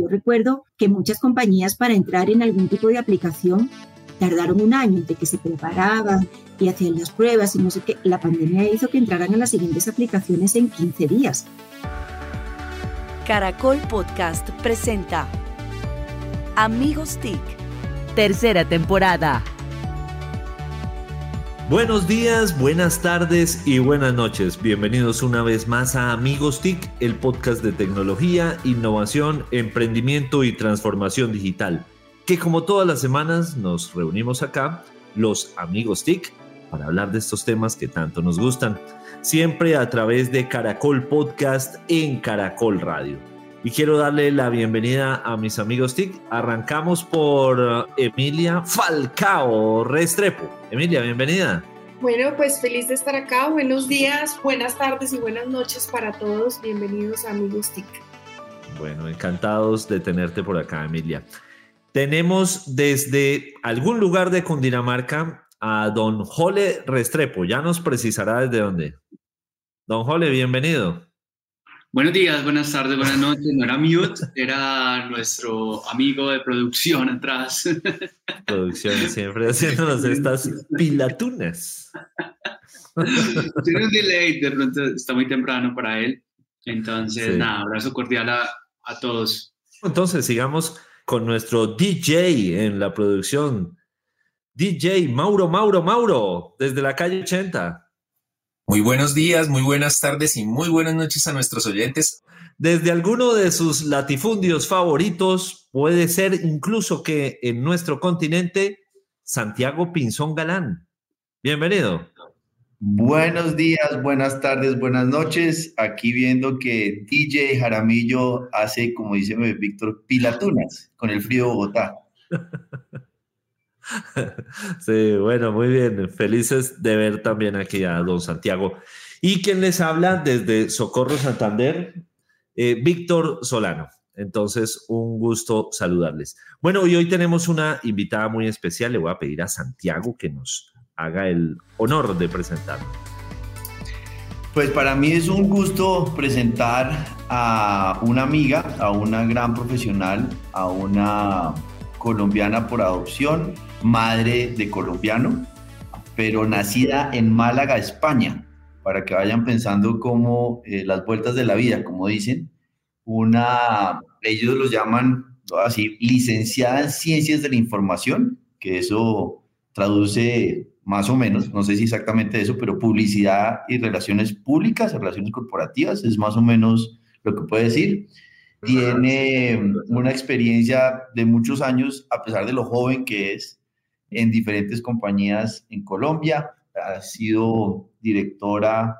yo recuerdo que muchas compañías para entrar en algún tipo de aplicación tardaron un año de que se preparaban y hacían las pruebas y no sé qué. La pandemia hizo que entraran a las siguientes aplicaciones en 15 días. Caracol Podcast presenta Amigos TIC, tercera temporada. Buenos días, buenas tardes y buenas noches. Bienvenidos una vez más a Amigos TIC, el podcast de tecnología, innovación, emprendimiento y transformación digital. Que como todas las semanas nos reunimos acá, los Amigos TIC, para hablar de estos temas que tanto nos gustan. Siempre a través de Caracol Podcast en Caracol Radio. Y quiero darle la bienvenida a mis amigos TIC. Arrancamos por Emilia Falcao Restrepo. Emilia, bienvenida. Bueno, pues feliz de estar acá. Buenos días, buenas tardes y buenas noches para todos. Bienvenidos a Amigos TIC. Bueno, encantados de tenerte por acá, Emilia. Tenemos desde algún lugar de Cundinamarca a don Jole Restrepo. Ya nos precisará desde dónde. Don Jole, bienvenido. Buenos días, buenas tardes, buenas noches. No era mute, era nuestro amigo de producción atrás. Producción siempre haciéndonos estas pilatunas. Tiene un delay, de pronto está muy temprano para él. Entonces, nada, abrazo cordial a, a todos. Entonces, sigamos con nuestro DJ en la producción. DJ Mauro, Mauro, Mauro, desde la calle 80. Muy buenos días, muy buenas tardes y muy buenas noches a nuestros oyentes. Desde alguno de sus latifundios favoritos, puede ser incluso que en nuestro continente, Santiago Pinzón Galán. Bienvenido. Buenos días, buenas tardes, buenas noches. Aquí viendo que DJ Jaramillo hace, como dice Víctor, pilatunas con el frío de Bogotá. Sí, bueno, muy bien. Felices de ver también aquí a don Santiago. Y quien les habla desde Socorro Santander, eh, Víctor Solano. Entonces, un gusto saludarles. Bueno, y hoy tenemos una invitada muy especial. Le voy a pedir a Santiago que nos haga el honor de presentar. Pues para mí es un gusto presentar a una amiga, a una gran profesional, a una colombiana por adopción, madre de colombiano, pero nacida en Málaga, España, para que vayan pensando como eh, las vueltas de la vida, como dicen. Una, ellos los llaman, así, licenciada en Ciencias de la Información, que eso traduce más o menos, no sé si exactamente eso, pero publicidad y relaciones públicas, relaciones corporativas, es más o menos lo que puede decir. Tiene una experiencia de muchos años, a pesar de lo joven que es, en diferentes compañías en Colombia. Ha sido directora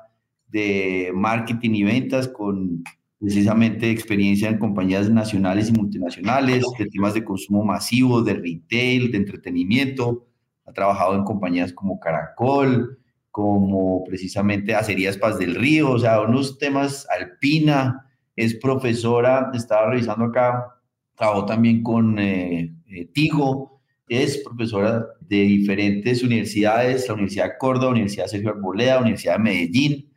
de marketing y ventas con precisamente experiencia en compañías nacionales y multinacionales, de temas de consumo masivo, de retail, de entretenimiento. Ha trabajado en compañías como Caracol, como precisamente Acerías Paz del Río, o sea, unos temas alpina, es profesora, estaba revisando acá, trabajó también con eh, eh, Tigo, es profesora de diferentes universidades, la Universidad de Córdoba, Universidad Sergio Arboleda, Universidad de Medellín,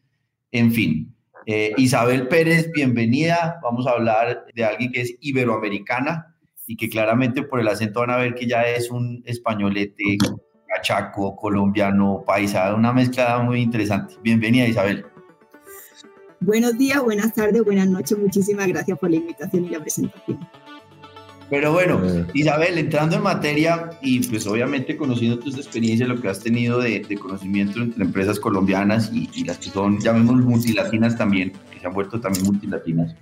en fin. Eh, Isabel Pérez, bienvenida. Vamos a hablar de alguien que es iberoamericana y que claramente por el acento van a ver que ya es un españolete, cachaco, colombiano, paisa, una mezcla muy interesante. Bienvenida, Isabel. Buenos días, buenas tardes, buenas noches. Muchísimas gracias por la invitación y la presentación. Pero bueno, eh. Isabel, entrando en materia y pues obviamente conociendo tus experiencias, lo que has tenido de, conocimiento entre empresas colombianas y, las que son, llamemos multilatinas también, que se han vuelto también multilatinas.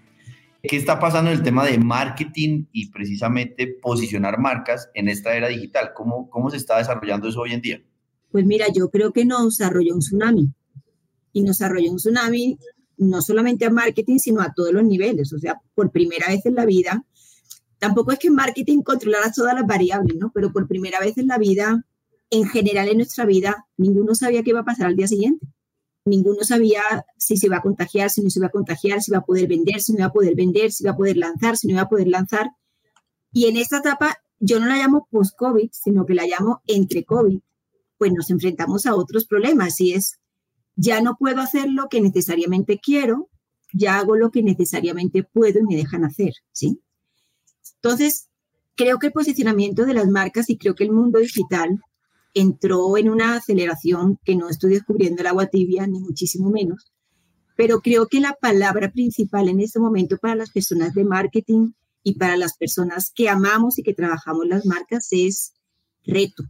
¿Qué está pasando en el tema de marketing y precisamente posicionar marcas en esta era digital? ¿Cómo, cómo se está desarrollando eso hoy en día? Pues mira, yo creo que nos arrolló un tsunami. Y nos arrolló un tsunami no solamente a marketing, sino a todos los niveles. O sea, por primera vez en la vida, tampoco es que en marketing controlara todas las variables, ¿no? Pero por primera vez en la vida, en general en nuestra vida, ninguno sabía qué iba a pasar al día siguiente. Ninguno sabía si se iba a contagiar, si no se iba a contagiar, si iba a poder vender, si no iba a poder vender, si iba a poder lanzar, si no iba a poder lanzar. Y en esta etapa, yo no la llamo post-COVID, sino que la llamo entre COVID, pues nos enfrentamos a otros problemas y es ya no puedo hacer lo que necesariamente quiero, ya hago lo que necesariamente puedo y me dejan hacer, ¿sí? Entonces, creo que el posicionamiento de las marcas y creo que el mundo digital entró en una aceleración que no estoy descubriendo el agua tibia, ni muchísimo menos, pero creo que la palabra principal en este momento para las personas de marketing y para las personas que amamos y que trabajamos las marcas es reto.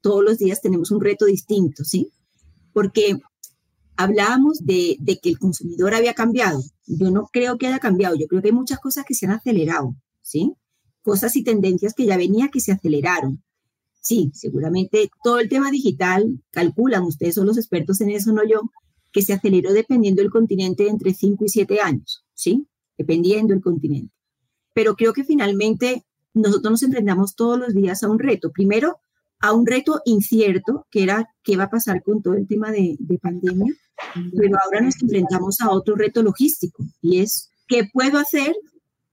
Todos los días tenemos un reto distinto, ¿sí? Porque hablábamos de, de, que el consumidor había cambiado. Yo no creo que haya cambiado, yo creo que hay muchas cosas que se han acelerado, ¿sí? Cosas y tendencias que ya venía que se aceleraron. Sí, seguramente todo el tema digital, calculan, ustedes son los expertos en eso, no yo, que se aceleró dependiendo del continente entre 5 y 7 años, ¿sí? Dependiendo del continente. Pero creo que finalmente nosotros nos enfrentamos todos los días a un reto. Primero, a un reto incierto, que era qué va a pasar con todo el tema de, de pandemia, pero ahora nos enfrentamos a otro reto logístico y es qué puedo hacer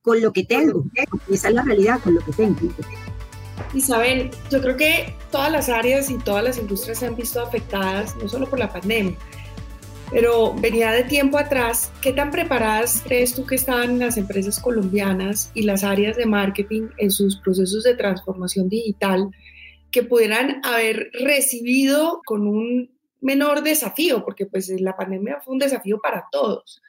con lo que tengo. Esa es la realidad, con lo que tengo. Isabel, yo creo que todas las áreas y todas las industrias se han visto afectadas, no solo por la pandemia, pero venía de tiempo atrás. ¿Qué tan preparadas crees tú que estaban las empresas colombianas y las áreas de marketing en sus procesos de transformación digital que pudieran haber recibido con un menor desafío? Porque pues la pandemia fue un desafío para todos,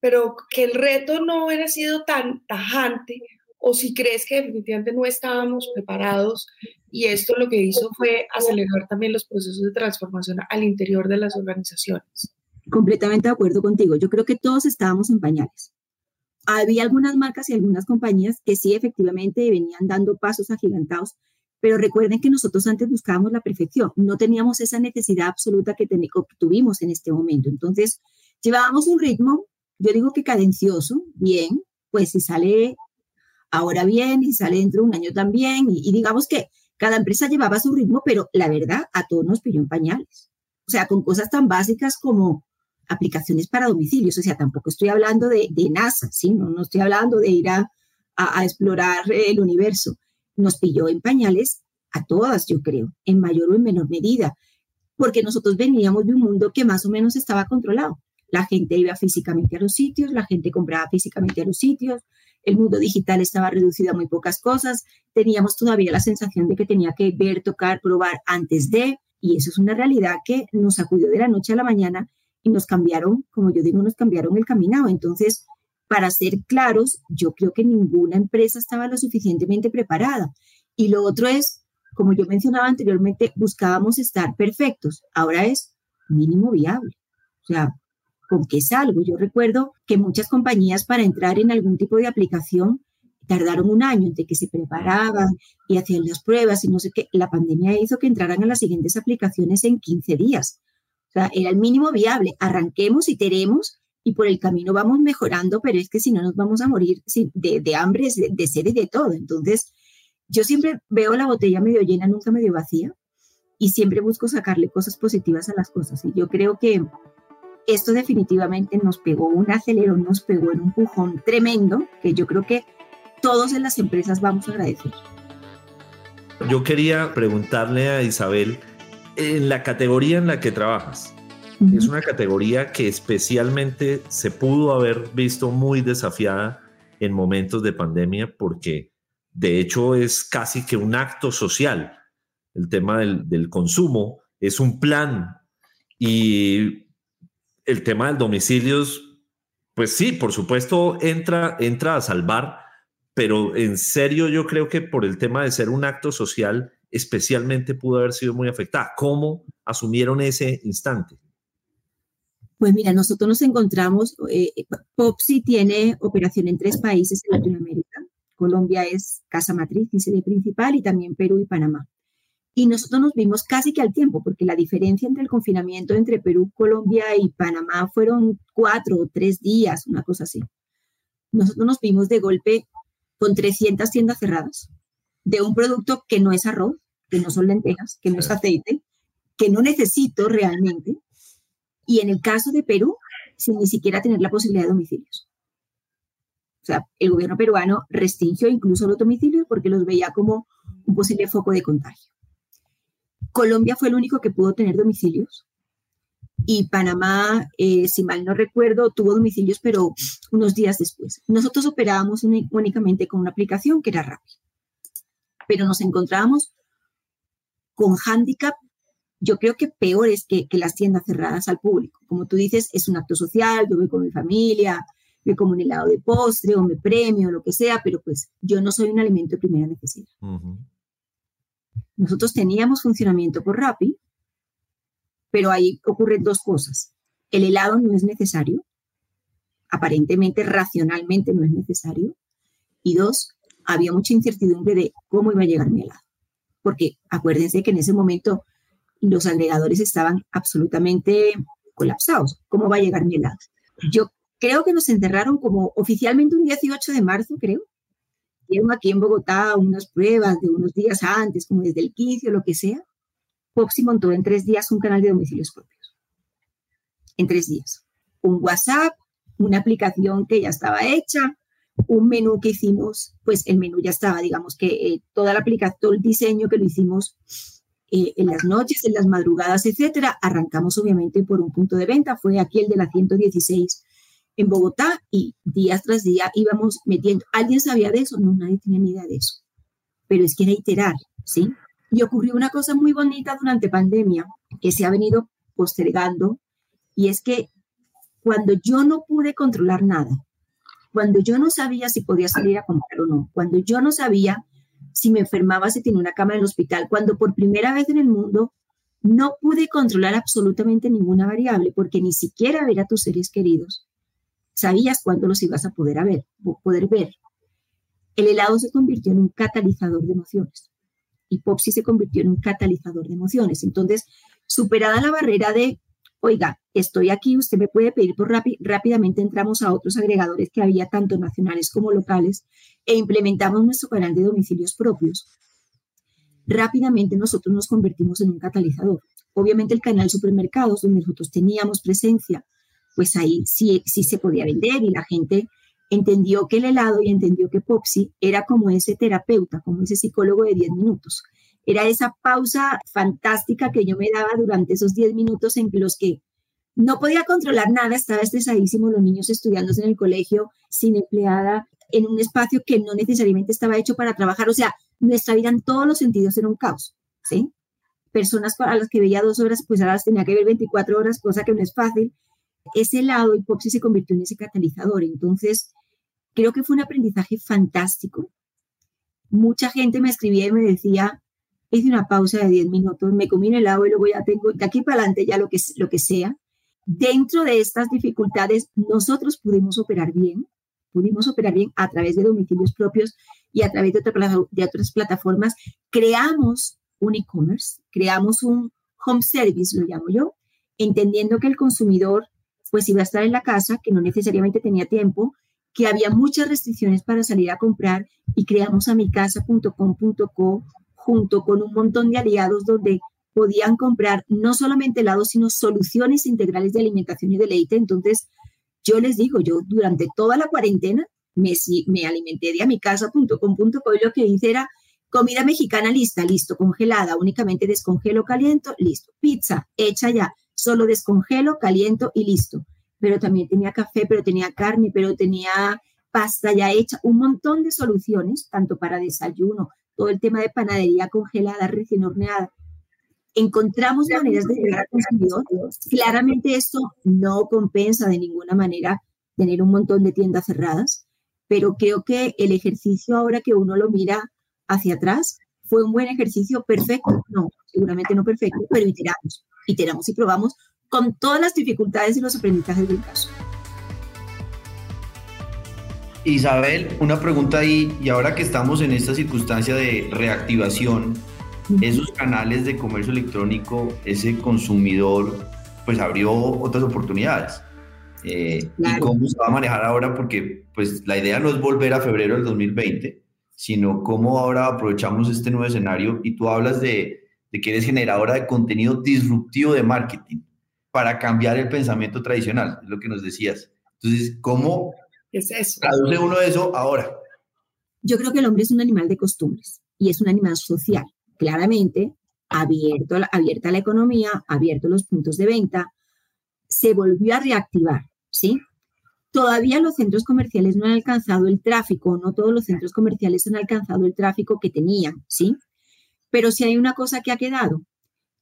pero que el reto no hubiera sido tan tajante o si crees que definitivamente no estábamos preparados y esto lo que hizo fue acelerar también los procesos de transformación al interior de las organizaciones. Completamente de acuerdo contigo. Yo creo que todos estábamos en pañales. Había algunas marcas y algunas compañías que sí efectivamente venían dando pasos agigantados, pero recuerden que nosotros antes buscábamos la perfección, no teníamos esa necesidad absoluta que, tuvimos en este momento. Entonces, llevábamos un ritmo, yo digo que cadencioso, bien, pues si sale ahora bien y sale dentro de un año también, y, digamos que cada empresa llevaba su ritmo, pero la verdad, a todos nos pilló en pañales. O sea, con cosas tan básicas como aplicaciones para domicilios. O sea, tampoco estoy hablando de, NASA, ¿sí? No, no, estoy hablando de ir a, a, explorar el universo. Nos pilló en pañales a todas, yo creo, en mayor o en menor medida, porque nosotros veníamos de un mundo que más o menos estaba controlado. La gente iba físicamente a los sitios, la gente compraba físicamente a los sitios, el mundo digital estaba reducido a muy pocas cosas, teníamos todavía la sensación de que tenía que ver, tocar, probar antes de, y eso es una realidad que nos sacudió de la noche a la mañana y nos cambiaron, como yo digo, nos cambiaron el caminado. Entonces, para ser claros, yo creo que ninguna empresa estaba lo suficientemente preparada. Y lo otro es, como yo mencionaba anteriormente, buscábamos estar perfectos. Ahora es mínimo viable. O sea, ¿con qué salgo? Yo recuerdo que muchas compañías para entrar en algún tipo de aplicación tardaron un año entre que se preparaban y hacían las pruebas y no sé qué. La pandemia hizo que entraran a las siguientes aplicaciones en 15 días. O sea, era el mínimo viable. Arranquemos, y iteremos y por el camino vamos mejorando, pero es que si no nos vamos a morir de, hambre, de, sed y de todo. Entonces, yo siempre veo la botella medio llena, nunca medio vacía, y siempre busco sacarle cosas positivas a las cosas. Y yo creo que esto definitivamente nos pegó un acelerón, nos pegó en un empujón tremendo, que yo creo que todos en las empresas vamos a agradecer. Yo quería preguntarle a Isabel, en la categoría en la que trabajas. Es una categoría que especialmente se pudo haber visto muy desafiada en momentos de pandemia porque de hecho es casi que un acto social. El tema del, consumo es un plan y el tema del domicilios, pues sí, por supuesto entra, entra a salvar, pero en serio yo creo que por el tema de ser un acto social, especialmente pudo haber sido muy afectada. ¿Cómo asumieron ese instante? Pues mira, nosotros nos encontramos, eh, Popsi tiene operación en tres países en Latinoamérica. Colombia es casa matriz y sede principal y también Perú y Panamá. Y nosotros nos vimos casi que al tiempo, porque la diferencia entre el confinamiento entre Perú, Colombia y Panamá fueron cuatro o tres días, una cosa así. Nosotros nos vimos de golpe con 300 tiendas cerradas, de un producto que no es arroz, que no son lentejas, que no es aceite, que no necesito realmente. Y en el caso de Perú, sin ni siquiera tener la posibilidad de domicilios. O sea, el gobierno peruano restringió incluso los domicilios porque los veía como un posible foco de contagio. Colombia fue el único que pudo tener domicilios y Panamá, eh, si mal no recuerdo, tuvo domicilios, pero unos días después. Nosotros operábamos únicamente con una aplicación que era Rappi, pero nos encontrábamos con handicap, yo creo que peores que, que las tiendas cerradas al público. Como tú dices, es un acto social, yo voy con mi familia, me como un helado de postre o me premio, lo que sea, pero pues yo no soy un alimento de primera necesidad. Nosotros teníamos funcionamiento por Rappi, pero ahí ocurren dos cosas. El helado no es necesario, aparentemente, racionalmente no es necesario. Y dos, había mucha incertidumbre de cómo iba a llegar mi helado. Porque acuérdense que en ese momento los agregadores estaban absolutamente colapsados. ¿Cómo va a llegar mi helado? Yo creo que nos enterraron como oficialmente un 18 de marzo, creo. Hicieron aquí en Bogotá unas pruebas de unos días antes, como desde el 15 o lo que sea. Popsi montó en tres días un canal de domicilios propios. En tres días. Un WhatsApp, una aplicación que ya estaba hecha, un menú que hicimos, pues el menú ya estaba, digamos que eh, toda la aplicación, todo el diseño que lo hicimos eh, en las noches, en las madrugadas, etcétera. Arrancamos obviamente por un punto de venta, fue aquí el de la 116 en Bogotá y día tras día íbamos metiendo. ¿Alguien sabía de eso? No, nadie tenía ni idea de eso. Pero es que era iterar, ¿sí? Y ocurrió una cosa muy bonita durante pandemia que se ha venido postergando y es que cuando yo no pude controlar nada, cuando yo no sabía si podía salir a comprar o no, cuando yo no sabía si me enfermaba, si tenía una cama en el hospital, cuando por primera vez en el mundo no pude controlar absolutamente ninguna variable porque ni siquiera ver a tus seres queridos, sabías cuándo los ibas a poder, ver, poder ver. El helado se convirtió en un catalizador de emociones y Popsi se convirtió en un catalizador de emociones. Entonces, superada la barrera de, oiga, estoy aquí, usted me puede pedir por rápidamente entramos a otros agregadores que había tanto nacionales como locales e implementamos nuestro canal de domicilios propios. Rápidamente nosotros nos convertimos en un catalizador. Obviamente el canal supermercados, donde nosotros teníamos presencia, pues ahí sí, sí se podía vender y la gente entendió que el helado y entendió que Popsi era como ese terapeuta, como ese psicólogo de 10 minutos. Era esa pausa fantástica que yo me daba durante esos 10 minutos en los que no podía controlar nada, estaba estresadísimo, los niños estudiando en el colegio, sin empleada, en un espacio que no necesariamente estaba hecho para trabajar. O sea, nuestra vida en todos los sentidos era un caos, ¿sí? Personas a las que veía dos horas, pues ahora las tenía que ver 24 horas, cosa que no es fácil ese lado hipóxis se convirtió en ese catalizador. Entonces, creo que fue un aprendizaje fantástico. Mucha gente me escribía y me decía, hice una pausa de 10 minutos, me comí un helado y luego ya tengo, de aquí para adelante ya lo que, lo que sea. Dentro de estas dificultades, nosotros pudimos operar bien, pudimos operar bien a través de domicilios propios y a través de, de otras plataformas. Creamos un e-commerce, creamos un home service, lo llamo yo, entendiendo que el consumidor pues iba a estar en la casa, que no necesariamente tenía tiempo, que había muchas restricciones para salir a comprar y creamos a micasa.com.co junto con un montón de aliados donde podían comprar no solamente helados, sino soluciones integrales de alimentación y deleite. Entonces, yo les digo, yo durante toda la cuarentena me, me alimenté de amicasa.com.co y lo que hice era comida mexicana lista, listo, congelada, únicamente descongelo, caliento, listo. Pizza hecha ya, solo descongelo, caliento y listo. Pero también tenía café, pero tenía carne, pero tenía pasta ya hecha, un montón de soluciones, tanto para desayuno, todo el tema de panadería congelada, recién horneada. Encontramos maneras de llegar al consumidor. Claramente esto no compensa de ninguna manera tener un montón de tiendas cerradas, pero creo que el ejercicio ahora que uno lo mira hacia atrás fue un buen ejercicio perfecto, no, seguramente no perfecto, pero iteramos iteramos y probamos con todas las dificultades y los aprendizajes del caso. Isabel, una pregunta ahí, y ahora que estamos en esta circunstancia de reactivación, esos canales de comercio electrónico, ese consumidor, pues abrió otras oportunidades. Eh, ¿Y cómo se va a manejar ahora? Porque pues la idea no es volver a febrero del 2020, sino cómo ahora aprovechamos este nuevo escenario y tú hablas de de que eres generadora de contenido disruptivo de marketing para cambiar el pensamiento tradicional, es lo que nos decías. Entonces, ¿cómo es eso? traduce uno de eso ahora? Yo creo que el hombre es un animal de costumbres y es un animal social, claramente abierto, abierta a la economía, abierto a los puntos de venta, se volvió a reactivar, ¿sí? Todavía los centros comerciales no han alcanzado el tráfico, no todos los centros comerciales han alcanzado el tráfico que tenían, ¿sí? Pero sí hay una cosa que ha quedado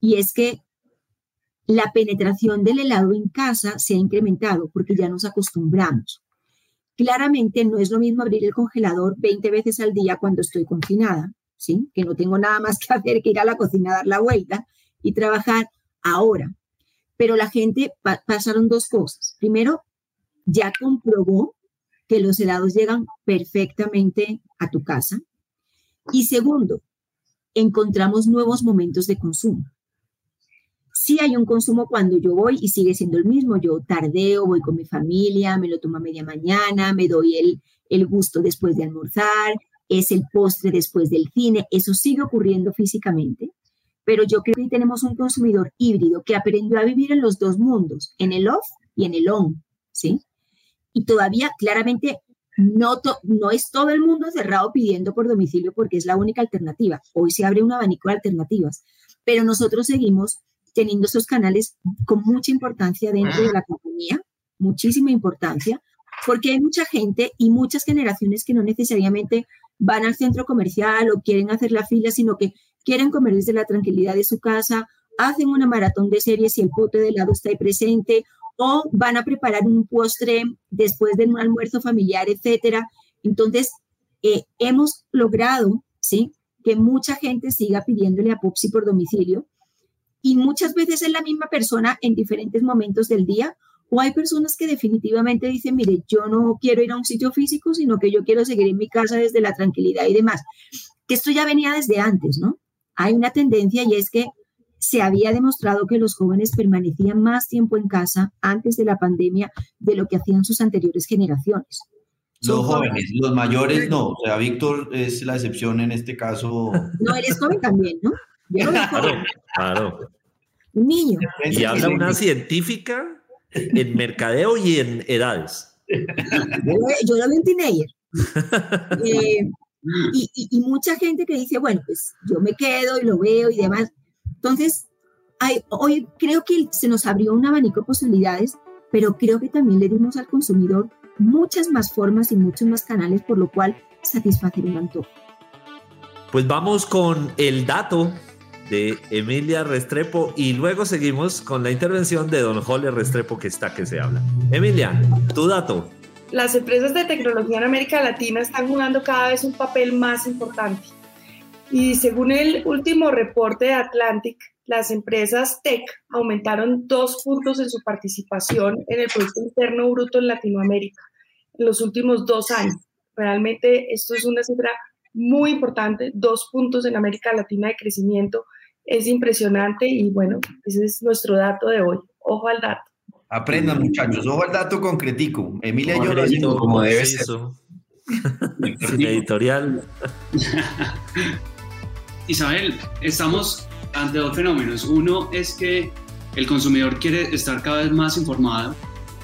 y es que la penetración del helado en casa se ha incrementado porque ya nos acostumbramos. Claramente no es lo mismo abrir el congelador 20 veces al día cuando estoy confinada, ¿sí? Que no tengo nada más que hacer que ir a la cocina a dar la vuelta y trabajar ahora. Pero la gente pasaron dos cosas. Primero, ya comprobó que los helados llegan perfectamente a tu casa. Y segundo, encontramos nuevos momentos de consumo. Sí hay un consumo cuando yo voy y sigue siendo el mismo. Yo tardeo, voy con mi familia, me lo tomo a media mañana, me doy el, el gusto después de almorzar, es el postre después del cine. Eso sigue ocurriendo físicamente. Pero yo creo que tenemos un consumidor híbrido que aprendió a vivir en los dos mundos, en el off y en el on, ¿sí? y todavía claramente no, no es todo el mundo cerrado pidiendo por domicilio porque es la única alternativa. Hoy se abre un abanico de alternativas, pero nosotros seguimos teniendo esos canales con mucha importancia dentro de la compañía, muchísima importancia, porque hay mucha gente y muchas generaciones que no necesariamente van al centro comercial o quieren hacer la fila, sino que quieren comer desde la tranquilidad de su casa, hacen una maratón de series y el pote de helado está ahí presente, o van a preparar un postre después de un almuerzo familiar, etcétera. Entonces, eh, hemos logrado, ¿sí? Que mucha gente siga pidiéndole a Popsi por domicilio y muchas veces es la misma persona en diferentes momentos del día o hay personas que definitivamente dicen, mire, yo no quiero ir a un sitio físico, sino que yo quiero seguir en mi casa desde la tranquilidad y demás. Que esto ya venía desde antes, ¿no? Hay una tendencia y es que se había demostrado que los jóvenes permanecían más tiempo en casa antes de la pandemia de lo que hacían sus anteriores generaciones. Los jóvenes, los mayores no. O sea, Víctor es la excepción en este caso. No, eres joven también, ¿no? claro, claro. Un niño. Y habla una científica en mercadeo y en edades. Yo, lo veo un teenager. Eh, y, y, mucha gente que dice, bueno, pues yo me quedo y lo veo y demás. Entonces, hay, hoy creo que se nos abrió un abanico de posibilidades, pero creo que también le dimos al consumidor muchas más formas y muchos más canales, por lo cual satisfacer un antojo. Pues vamos con el dato de Emilia Restrepo y luego seguimos con la intervención de don Jole Restrepo que está que se habla. Emilia, tu dato. Las empresas de tecnología en América Latina están jugando cada vez un papel más importante. Y según el último reporte de Atlantic, las empresas tech aumentaron dos puntos en su participación en el Producto Interno Bruto en Latinoamérica en los últimos dos años. Realmente esto es una cifra muy importante, dos puntos en América Latina de crecimiento. Es impresionante y bueno, ese es nuestro dato de hoy. Ojo al dato. Aprendan muchachos, ojo al dato concretico. Emilia yo lo hacemos como debe ser. Sin editorial. Isabel, estamos ante dos fenómenos. Uno es que el consumidor quiere estar cada vez más informado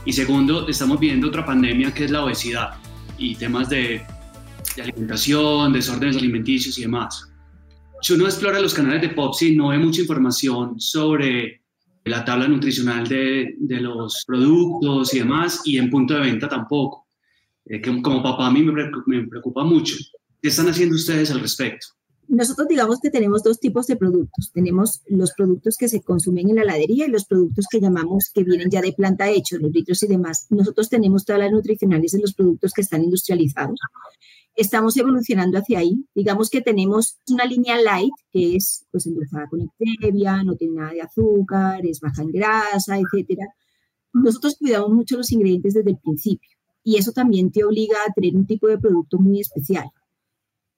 y segundo, estamos viendo otra pandemia que es la obesidad y temas de, alimentación, desórdenes alimenticios y demás. Si uno explora los canales de Popsi, no ve mucha información sobre la tabla nutricional de, los productos y demás, y en punto de venta tampoco. Eh, que como papá a mí me preocupa mucho. ¿Qué están haciendo ustedes al respecto? Nosotros digamos que tenemos dos tipos de productos. Tenemos los productos que se consumen en la heladería y los productos que llamamos que vienen ya de planta hechos, los litros y demás. Nosotros tenemos todas las nutricionales en los productos que están industrializados. Estamos evolucionando hacia ahí. Digamos que tenemos una línea light que es pues endulzada con stevia, no tiene nada de azúcar, es baja en grasa, etcétera. Nosotros cuidamos mucho los ingredientes desde el principio y eso también te obliga a tener un tipo de producto muy especial.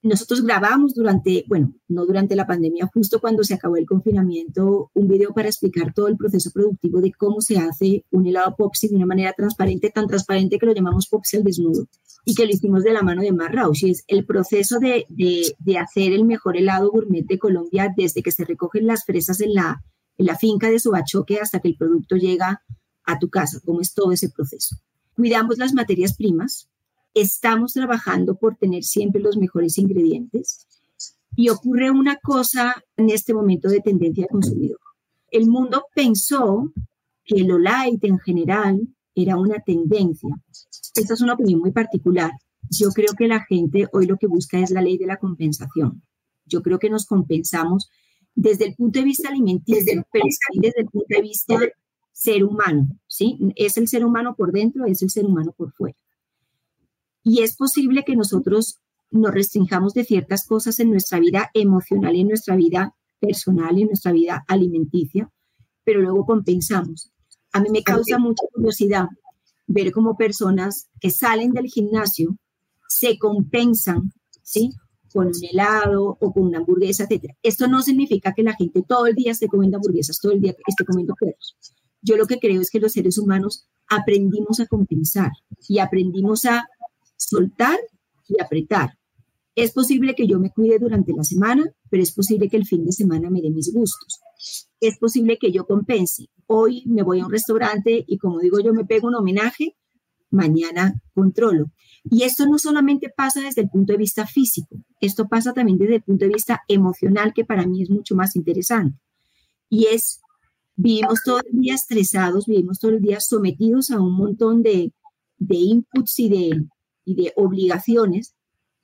Nosotros grabamos durante, bueno, no durante la pandemia, justo cuando se acabó el confinamiento, un video para explicar todo el proceso productivo de cómo se hace un helado Popsi de una manera transparente, tan transparente que lo llamamos Popsi al desnudo y que lo hicimos de la mano de Mar es el proceso de, de, de, hacer el mejor helado gourmet de Colombia desde que se recogen las fresas en la, en la finca de Subachoque hasta que el producto llega a tu casa, cómo es todo ese proceso. Cuidamos las materias primas, estamos trabajando por tener siempre los mejores ingredientes y ocurre una cosa en este momento de tendencia de consumidor. El mundo pensó que lo light en general era una tendencia. Esta es una opinión muy particular. Yo creo que la gente hoy lo que busca es la ley de la compensación. Yo creo que nos compensamos desde el punto de vista alimenticio, pero desde el punto de vista ser humano, ¿sí? Es el ser humano por dentro, es el ser humano por fuera. Y es posible que nosotros nos restringamos de ciertas cosas en nuestra vida emocional y en nuestra vida personal y en nuestra vida alimenticia, pero luego compensamos. A mí me causa mucha curiosidad ver cómo personas que salen del gimnasio se compensan, ¿sí? Con un helado o con una hamburguesa, etc. Esto no significa que la gente todo el día esté comiendo hamburguesas, todo el día esté comiendo perros. Yo lo que creo es que los seres humanos aprendimos a compensar y aprendimos a soltar y apretar. Es posible que yo me cuide durante la semana, pero es posible que el fin de semana me dé mis gustos. Es posible que yo compense. Hoy me voy a un restaurante y como digo yo me pego un homenaje, mañana controlo. Y esto no solamente pasa desde el punto de vista físico, esto pasa también desde el punto de vista emocional, que para mí es mucho más interesante. Y es, vivimos todo el día estresados, vivimos todo el día sometidos a un montón de, de inputs y de, y de obligaciones,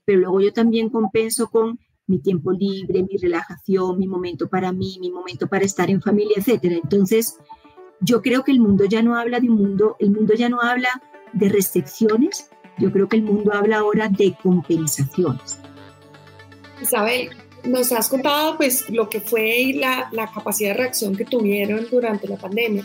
pero luego yo también compenso con mi tiempo libre, mi relajación, mi momento para mí, mi momento para estar en familia, etcétera. Entonces, yo creo que el mundo ya no habla de un mundo, el mundo ya no habla de restricciones, yo creo que el mundo habla ahora de compensaciones. Isabel, nos has contado pues lo que fue la, la capacidad de reacción que tuvieron durante la pandemia.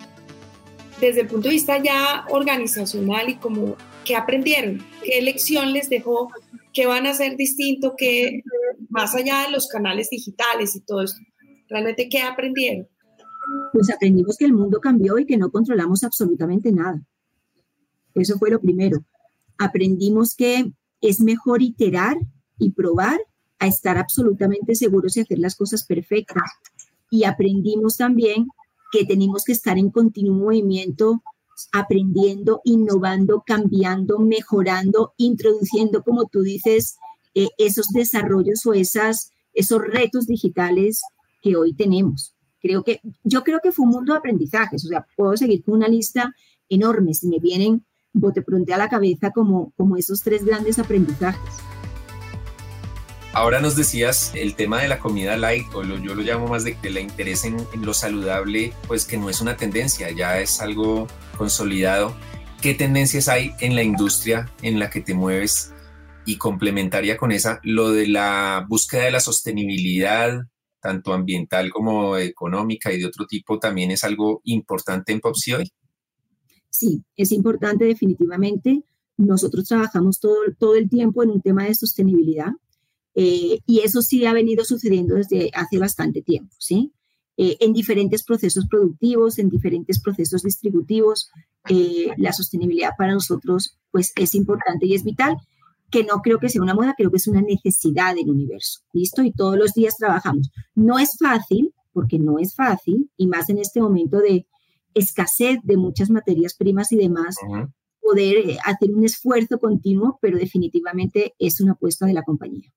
Desde el punto de vista ya organizacional y como ¿Qué aprendieron? ¿Qué lección les dejó? ¿Qué van a hacer distinto? que más allá de los canales digitales y todo esto? ¿Realmente qué aprendieron? Pues aprendimos que el mundo cambió y que no controlamos absolutamente nada. Eso fue lo primero. Aprendimos que es mejor iterar y probar a estar absolutamente seguros y hacer las cosas perfectas. Y aprendimos también que tenemos que estar en continuo movimiento aprendiendo, innovando, cambiando, mejorando, introduciendo, como tú dices, eh, esos desarrollos o esas, esos retos digitales que hoy tenemos. Creo que, yo creo que fue un mundo de aprendizajes, o sea, puedo seguir con una lista enorme, si me vienen bote pronto a la cabeza como, como esos tres grandes aprendizajes. Ahora nos decías el tema de la comida light, o yo lo llamo más de que la interés en, lo saludable, pues que no es una tendencia, ya es algo consolidado. ¿Qué tendencias hay en la industria en la que te mueves? Y complementaria con esa, lo de la búsqueda de la sostenibilidad, tanto ambiental como económica y de otro tipo, también es algo importante en Popsi hoy. Sí, es importante definitivamente. Nosotros trabajamos todo, todo el tiempo en un tema de sostenibilidad eh, y eso sí ha venido sucediendo desde hace bastante tiempo, ¿sí? Eh, en diferentes procesos productivos, en diferentes procesos distributivos, eh, la sostenibilidad para nosotros pues es importante y es vital, que no creo que sea una moda, creo que es una necesidad del universo, ¿listo? Y todos los días trabajamos. No es fácil, porque no es fácil, y más en este momento de escasez de muchas materias primas y demás, poder hacer un esfuerzo continuo, pero definitivamente es una apuesta de la compañía.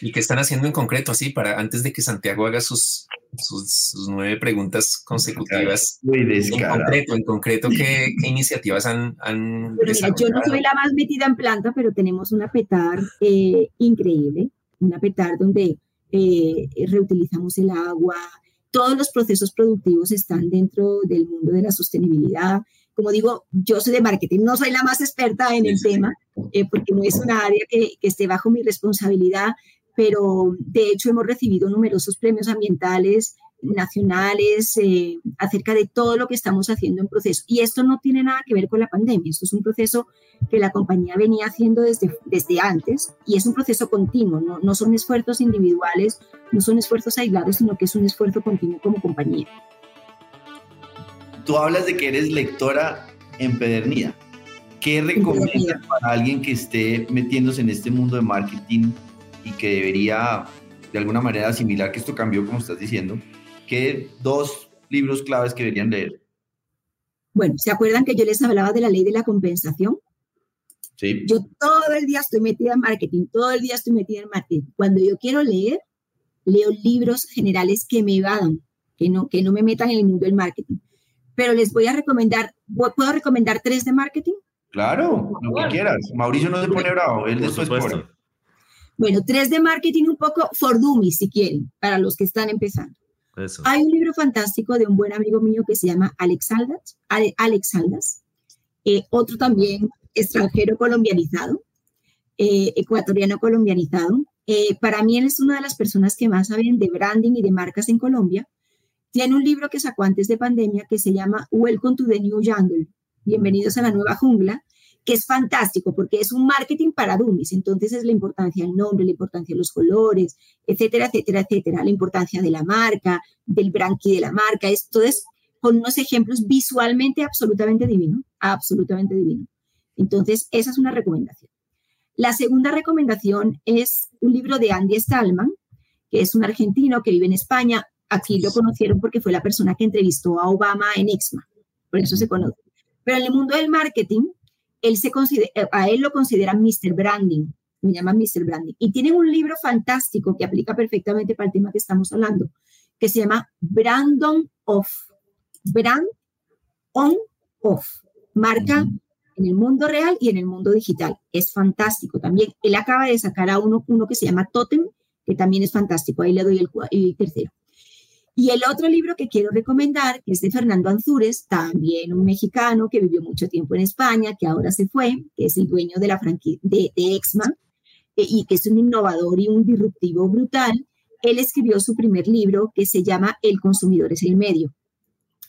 ¿Y qué están haciendo en concreto, así, para antes de que Santiago haga sus, sus, nueve preguntas consecutivas? en concreto, en concreto, ¿qué, iniciativas han, han Yo no soy la más metida en planta, pero tenemos una petar eh, increíble, una petar donde eh, reutilizamos el agua, todos los procesos productivos están dentro del mundo de la sostenibilidad. Como digo, yo soy de marketing, no soy la más experta en el tema, eh, porque no es una área que, que, esté bajo mi responsabilidad, pero de hecho hemos recibido numerosos premios ambientales nacionales eh, acerca de todo lo que estamos haciendo en proceso. Y esto no tiene nada que ver con la pandemia, esto es un proceso que la compañía venía haciendo desde, desde antes y es un proceso continuo, no, no son esfuerzos individuales, no son esfuerzos aislados, sino que es un esfuerzo continuo como compañía. Tú hablas de que eres lectora empedernida. ¿Qué recomiendas para alguien que esté metiéndose en este mundo de marketing y que debería de alguna manera asimilar que esto cambió, como estás diciendo, ¿qué dos libros claves que deberían leer? Bueno, ¿se acuerdan que yo les hablaba de la ley de la compensación? Sí. Yo todo el día estoy metida en marketing, todo el día estoy metida en marketing. Cuando yo quiero leer, leo libros generales que me evadan, que no, que no me metan en el mundo del marketing. pero les voy a recomendar, ¿puedo recomendar tres de marketing? Claro, lo que quieras. Mauricio no se pone bravo, él después pone. Bueno, tres de marketing un poco for dummies, si quieren, para los que están empezando. Hay un libro fantástico de un buen amigo mío que se llama Alex Aldas, Alex Aldas eh, otro también extranjero colombianizado, eh, ecuatoriano colombianizado. Eh, para mí él es una de las personas que más saben de branding y de marcas en Colombia. Tiene un libro que sacó antes de pandemia que se llama Welcome to the New Jungle, Bienvenidos a la Nueva Jungla, que es fantástico porque es un marketing para dummies. Entonces es la importancia del nombre, la importancia de los colores, etcétera, etcétera, etcétera, la importancia de la marca, del branqui de la marca. Esto es con unos ejemplos visualmente absolutamente divino, absolutamente divino. Entonces, esa es una recomendación. La segunda recomendación es un libro de Andy Stallman, que es un argentino que vive en España. Aquí lo conocieron porque fue la persona que entrevistó a Obama en Exma, por eso se conoce. Pero en el mundo del marketing, él se considera, a él lo consideran Mr. Branding, me llaman Mr. Branding. Y tiene un libro fantástico que aplica perfectamente para el tema que estamos hablando, que se llama Brandon Off. Brand on off. Marca en el mundo real y en el mundo digital. Es fantástico también. Él acaba de sacar a uno, uno que se llama Totem, que también es fantástico. Ahí le doy el, el tercero. Y el otro libro que quiero recomendar, es de Fernando Anzures, también un mexicano que vivió mucho tiempo en España, que ahora se fue, que es el dueño de la franquicia de, Exma, eh, y que es un innovador y un disruptivo brutal. Él escribió su primer libro que se llama El consumidor es el medio.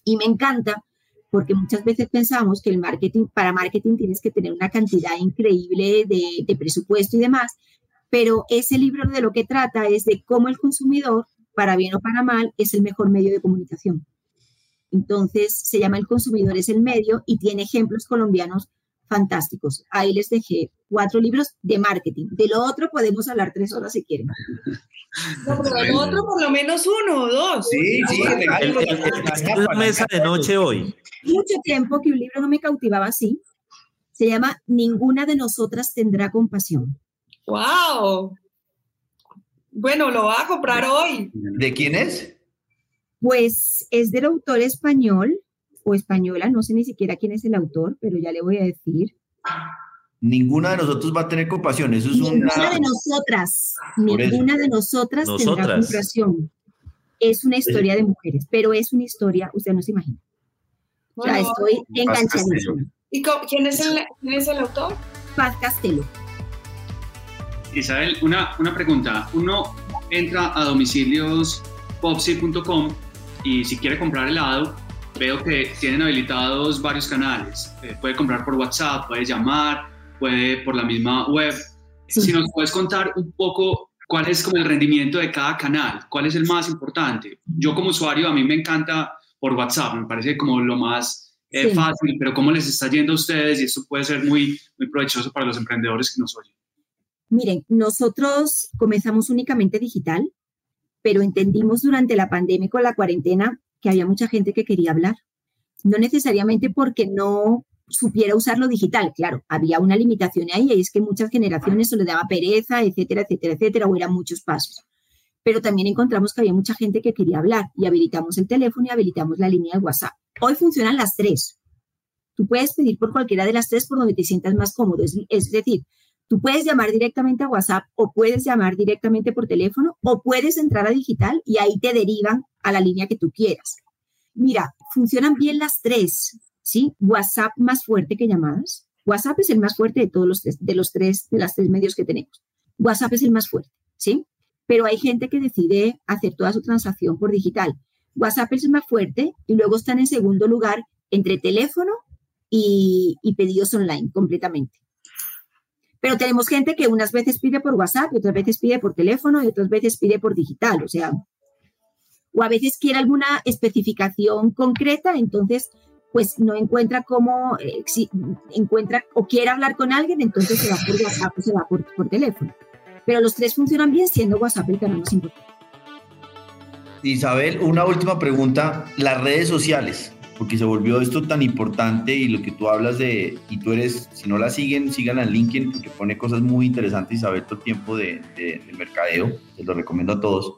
Y me encanta porque muchas veces pensamos que el marketing, para marketing tienes que tener una cantidad increíble de, de presupuesto y demás, pero ese libro de lo que trata es de cómo el consumidor para bien o para mal, es el mejor medio de comunicación. Entonces, se llama El consumidor es el medio y tiene ejemplos colombianos fantásticos. Ahí les dejé cuatro libros de marketing. De lo otro podemos hablar tres horas si quieren. No, pero de lo otro por lo menos uno o dos. Sí, sí, la mesa de noche hoy. Mucho tiempo que un libro no me cautivaba así. Se llama Ninguna de nosotras tendrá compasión. ¡Wow! Bueno, lo va a comprar hoy. ¿De quién es? Pues es del autor español o española, no sé ni siquiera quién es el autor, pero ya le voy a decir. Ninguna de nosotros va a tener compasión, eso es ninguna una... de nosotras, ninguna de nosotras, tendrá compasión. Es una historia de mujeres, pero es una historia, usted no se imagina. o sea, estoy enganchadísima. ¿Y quién es, el, quién es el autor? Paz Castelo. Isabel, una, una pregunta. Uno entra a domicilios.popsi.com y si quiere comprar helado, veo que tienen habilitados varios canales. Eh, puede comprar por WhatsApp, puede llamar, puede por la misma web. Si nos puedes contar un poco cuál es como el rendimiento de cada canal, cuál es el más importante. Yo como usuario, a mí me encanta por WhatsApp, me parece como lo más eh, fácil, pero cómo les está yendo a ustedes y esto puede ser muy, muy provechoso para los emprendedores que nos oyen. Miren, nosotros comenzamos únicamente digital, pero entendimos durante la pandemia con la cuarentena que había mucha gente que quería hablar. No necesariamente porque no supiera usar lo digital, claro, había una limitación ahí, y es que muchas generaciones se le daba pereza, etcétera, etcétera, etcétera, o eran muchos pasos. Pero también encontramos que había mucha gente que quería hablar y habilitamos el teléfono y habilitamos la línea de WhatsApp. Hoy funcionan las tres. Tú puedes pedir por cualquiera de las tres por donde te sientas más cómodo. Es, es decir, Tú puedes llamar directamente a WhatsApp o puedes llamar directamente por teléfono o puedes entrar a digital y ahí te derivan a la línea que tú quieras. Mira, funcionan bien las tres, ¿sí? WhatsApp más fuerte que llamadas. WhatsApp es el más fuerte de todos los tres, de los tres, de las tres medios que tenemos. WhatsApp es el más fuerte, ¿sí? Pero hay gente que decide hacer toda su transacción por digital. WhatsApp es el más fuerte y luego están en segundo lugar entre teléfono y pedidos online completamente. Pero tenemos gente que unas veces pide por WhatsApp, y otras veces pide por teléfono y otras veces pide por digital, o sea, o a veces quiere alguna especificación concreta, entonces pues no encuentra cómo, eh, encuentra o quiere hablar con alguien, entonces se va por WhatsApp o se va por, por teléfono. Pero los tres funcionan bien siendo WhatsApp el canal más importante. Isabel, una última pregunta. Las redes sociales, porque se volvió esto tan importante y lo que tú hablas de, y tú eres, si no la siguen, síganla en LinkedIn porque pone cosas muy interesantes y sabe todo el tiempo de, de, mercadeo, les lo recomiendo a todos,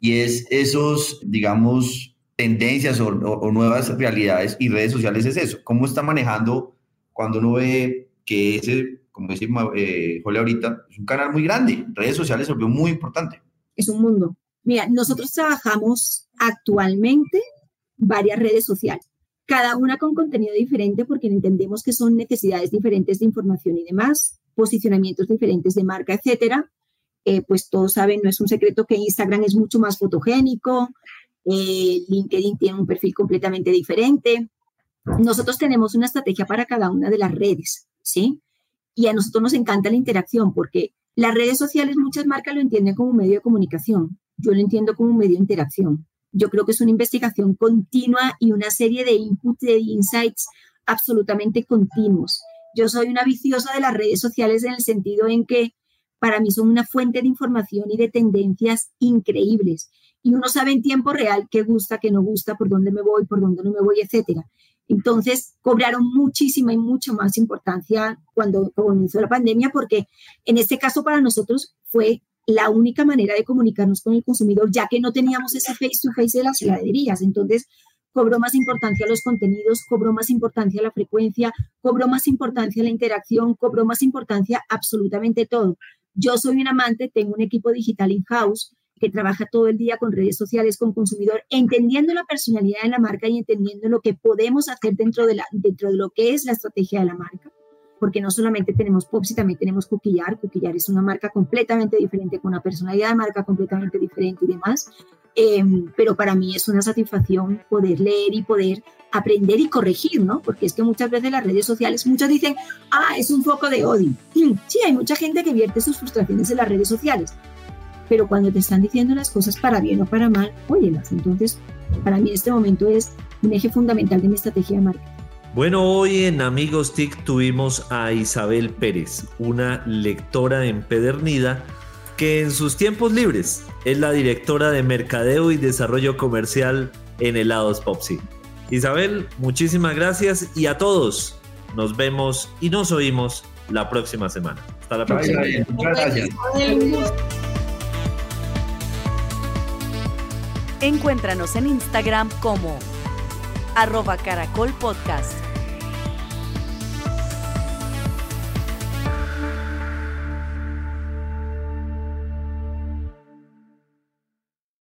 y es esos, digamos, tendencias o, nuevas realidades y redes sociales es eso. ¿Cómo está manejando cuando uno ve que ese, como dice eh, Jole ahorita, es un canal muy grande? Redes sociales se volvió muy importante. Es un mundo. Mira, nosotros trabajamos actualmente varias redes sociales, cada una con contenido diferente porque entendemos que son necesidades diferentes de información y demás, posicionamientos diferentes de marca, etcétera. Eh, pues todos saben, no es un secreto que Instagram es mucho más fotogénico, eh, LinkedIn tiene un perfil completamente diferente. Nosotros tenemos una estrategia para cada una de las redes, ¿sí? Y a nosotros nos encanta la interacción porque las redes sociales muchas marcas lo entienden como un medio de comunicación. Yo lo entiendo como un medio de interacción. Yo creo que es una investigación continua y una serie de inputs, de insights absolutamente continuos. Yo soy una viciosa de las redes sociales en el sentido en que para mí son una fuente de información y de tendencias increíbles y uno sabe en tiempo real qué gusta, qué no gusta, por dónde me voy, por dónde no me voy, etcétera. Entonces, cobraron muchísima y mucha más importancia cuando comenzó la pandemia, porque en este caso para nosotros fue la única manera de comunicarnos con el consumidor, ya que no teníamos ese face-to-face de las heladerías. Entonces, cobró más importancia los contenidos, cobró más importancia la frecuencia, cobró más importancia la interacción, cobró más importancia absolutamente todo. Yo soy un amante, tengo un equipo digital in-house que trabaja todo el día con redes sociales, con consumidor, entendiendo la personalidad de la marca y entendiendo lo que podemos hacer dentro de, la, dentro de lo que es la estrategia de la marca. Porque no solamente tenemos Popsi, también tenemos Coquillar. Coquillar es una marca completamente diferente, con una personalidad de marca completamente diferente y demás. Em, pero para mí es una satisfacción poder leer y poder aprender y corregir, ¿no? Porque es que muchas veces las redes sociales, muchos dicen, ah, es un foco de odio. Sí, hay mucha gente que vierte sus frustraciones en las redes sociales, pero cuando te están diciendo las cosas para bien o para mal, óyelas. Entonces, para mí este momento es un eje fundamental de mi estrategia de marketing. Bueno, hoy en Amigos TIC tuvimos a Isabel Pérez, una lectora empedernida que en sus tiempos libres es la directora de Mercadeo y Desarrollo Comercial en Helados Popsi. Isabel, muchísimas gracias y a todos nos vemos y nos oímos la próxima semana. Hasta la próxima. gracias. Encuéntranos en Instagram como arroba caracolpodcast.